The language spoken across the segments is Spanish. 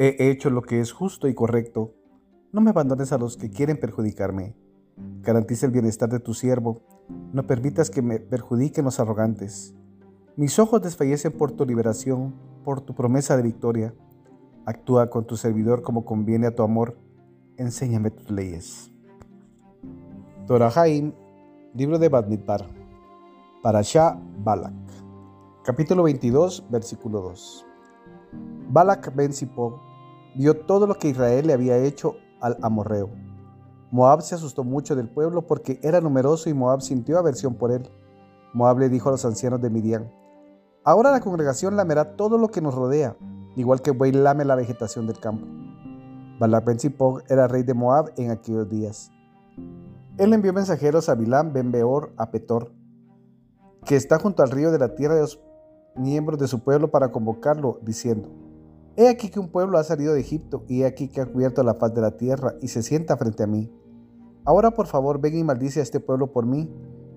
He hecho lo que es justo y correcto. No me abandones a los que quieren perjudicarme. Garantiza el bienestar de tu siervo. No permitas que me perjudiquen los arrogantes. Mis ojos desfallecen por tu liberación, por tu promesa de victoria. Actúa con tu servidor como conviene a tu amor. Enséñame tus leyes. Torahaim, libro de Badmidbar. Parashá Balak. Capítulo 22, versículo 2. Balak ben vio todo lo que Israel le había hecho al amorreo. Moab se asustó mucho del pueblo porque era numeroso y Moab sintió aversión por él. Moab le dijo a los ancianos de Midian, Ahora la congregación lamerá todo lo que nos rodea, igual que buey lame la vegetación del campo. Balak ben era rey de Moab en aquellos días. Él envió mensajeros a Bilam ben Beor a Petor, que está junto al río de la tierra de los miembros de su pueblo para convocarlo, diciendo, He aquí que un pueblo ha salido de Egipto y he aquí que ha cubierto la faz de la tierra y se sienta frente a mí. Ahora por favor ven y maldice a este pueblo por mí,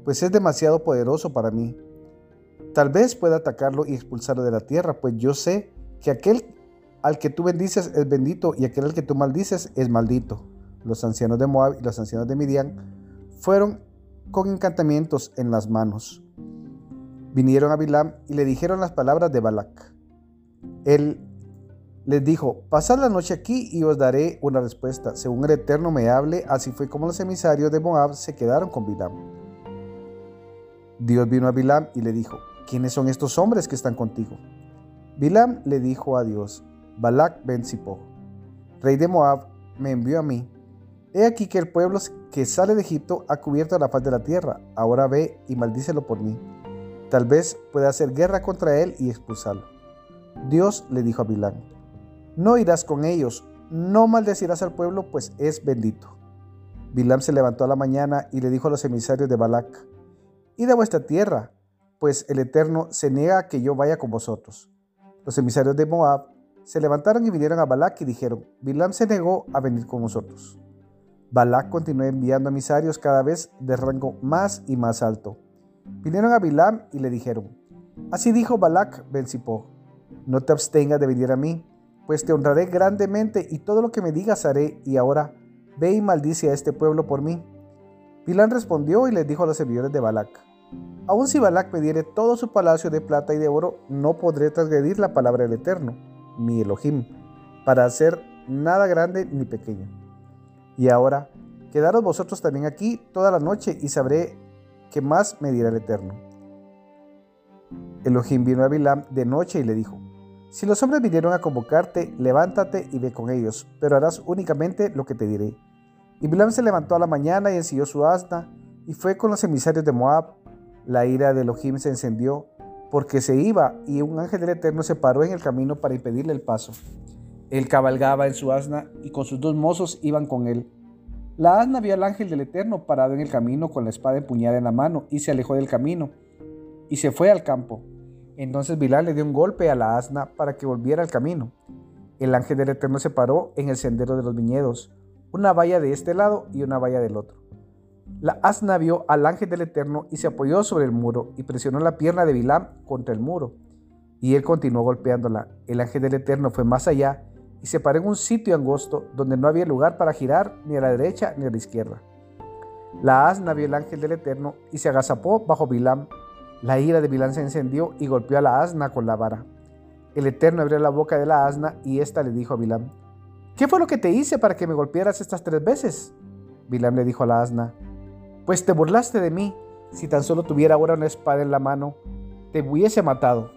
pues es demasiado poderoso para mí. Tal vez pueda atacarlo y expulsarlo de la tierra, pues yo sé que aquel al que tú bendices es bendito y aquel al que tú maldices es maldito. Los ancianos de Moab y los ancianos de Midian fueron con encantamientos en las manos. Vinieron a Bilam y le dijeron las palabras de Balak. Él les dijo, pasad la noche aquí y os daré una respuesta. Según el Eterno me hable, así fue como los emisarios de Moab se quedaron con Bilam. Dios vino a Bilam y le dijo, ¿quiénes son estos hombres que están contigo? Bilam le dijo a Dios, Balak ben rey de Moab, me envió a mí. He aquí que el pueblo que sale de Egipto ha cubierto la faz de la tierra. Ahora ve y maldícelo por mí. Tal vez pueda hacer guerra contra él y expulsarlo. Dios le dijo a Bilam, no irás con ellos, no maldecirás al pueblo, pues es bendito. Bilam se levantó a la mañana y le dijo a los emisarios de Balac, Id a vuestra tierra, pues el Eterno se niega a que yo vaya con vosotros. Los emisarios de Moab se levantaron y vinieron a Balac y dijeron, Bilam se negó a venir con nosotros. Balac continuó enviando emisarios cada vez de rango más y más alto. Vinieron a Bilam y le dijeron, Así dijo Balac ben no te abstengas de venir a mí, pues te honraré grandemente y todo lo que me digas haré, y ahora ve y maldice a este pueblo por mí. Bilán respondió y les dijo a los servidores de Balac, Aun si Balac me diere todo su palacio de plata y de oro, no podré transgredir la palabra del Eterno, mi Elohim, para hacer nada grande ni pequeño. Y ahora, quedaros vosotros también aquí toda la noche y sabré qué más me dirá el Eterno. Elohim vino a Bilam de noche y le dijo, si los hombres vinieron a convocarte, levántate y ve con ellos, pero harás únicamente lo que te diré. Y Bilam se levantó a la mañana y ensilló su asna, y fue con los emisarios de Moab. La ira de Elohim se encendió, porque se iba, y un ángel del Eterno se paró en el camino para impedirle el paso. Él cabalgaba en su asna, y con sus dos mozos iban con él. La asna vio al ángel del Eterno parado en el camino con la espada empuñada en la mano, y se alejó del camino, y se fue al campo. Entonces Bilal le dio un golpe a la asna para que volviera al camino. El ángel del Eterno se paró en el sendero de los viñedos, una valla de este lado y una valla del otro. La asna vio al ángel del Eterno y se apoyó sobre el muro y presionó la pierna de Bilam contra el muro. Y él continuó golpeándola. El ángel del Eterno fue más allá y se paró en un sitio angosto donde no había lugar para girar ni a la derecha ni a la izquierda. La asna vio el ángel del Eterno y se agazapó bajo Bilam la ira de Bilán se encendió y golpeó a la asna con la vara. El Eterno abrió la boca de la asna y ésta le dijo a Bilam, ¿qué fue lo que te hice para que me golpearas estas tres veces? Bilam le dijo a la asna, pues te burlaste de mí, si tan solo tuviera ahora una espada en la mano, te hubiese matado.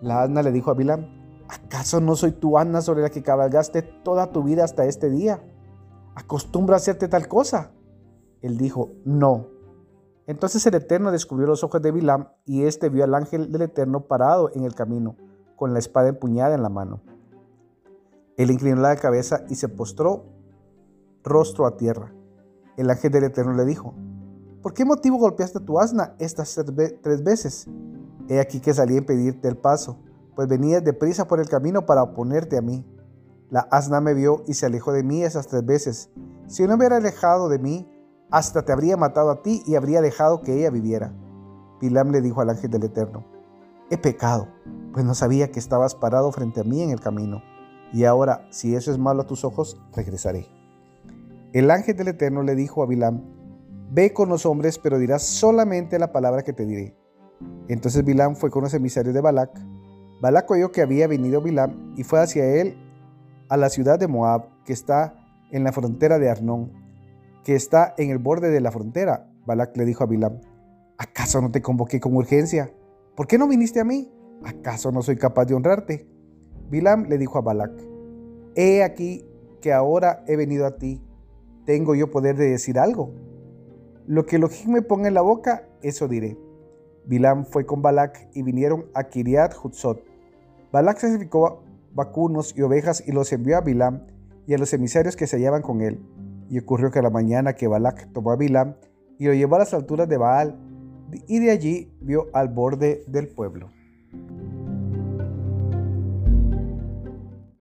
La asna le dijo a Bilam, ¿acaso no soy tu asna sobre la que cabalgaste toda tu vida hasta este día? ¿Acostumbro a hacerte tal cosa? Él dijo, no, entonces el Eterno descubrió los ojos de Bilam y éste vio al ángel del Eterno parado en el camino, con la espada empuñada en la mano. Él inclinó la cabeza y se postró rostro a tierra. El ángel del Eterno le dijo, ¿por qué motivo golpeaste tu asna estas tres veces? He aquí que salí a impedirte el paso, pues venías deprisa por el camino para oponerte a mí. La asna me vio y se alejó de mí esas tres veces. Si no hubiera alejado de mí, hasta te habría matado a ti y habría dejado que ella viviera. Pilam le dijo al ángel del Eterno, he pecado, pues no sabía que estabas parado frente a mí en el camino. y ahora, si eso es malo a tus ojos, regresaré. El ángel del Eterno le dijo a Bilam, Ve con los hombres, pero dirás solamente la palabra que te diré. Entonces Bilam fue con los emisarios de Balac. Balac oyó que había venido Bilam y fue hacia él a la ciudad de Moab, que está en la frontera de Arnón, que está en el borde de la frontera. Balac le dijo a Bilam, ¿acaso no te convoqué con urgencia? ¿Por qué no viniste a mí? ¿Acaso no soy capaz de honrarte? Bilam le dijo a Balac, He aquí que ahora he venido a ti. ¿Tengo yo poder de decir algo? Lo que Elohim me ponga en la boca, eso diré. Bilam fue con Balac y vinieron a Kiriat Hutzot. Balac sacrificó vacunos y ovejas y los envió a Bilam y a los emisarios que se hallaban con él. Y ocurrió que a la mañana que Balac tomó a Bilam y lo llevó a las alturas de Baal, y de allí vio al borde del pueblo.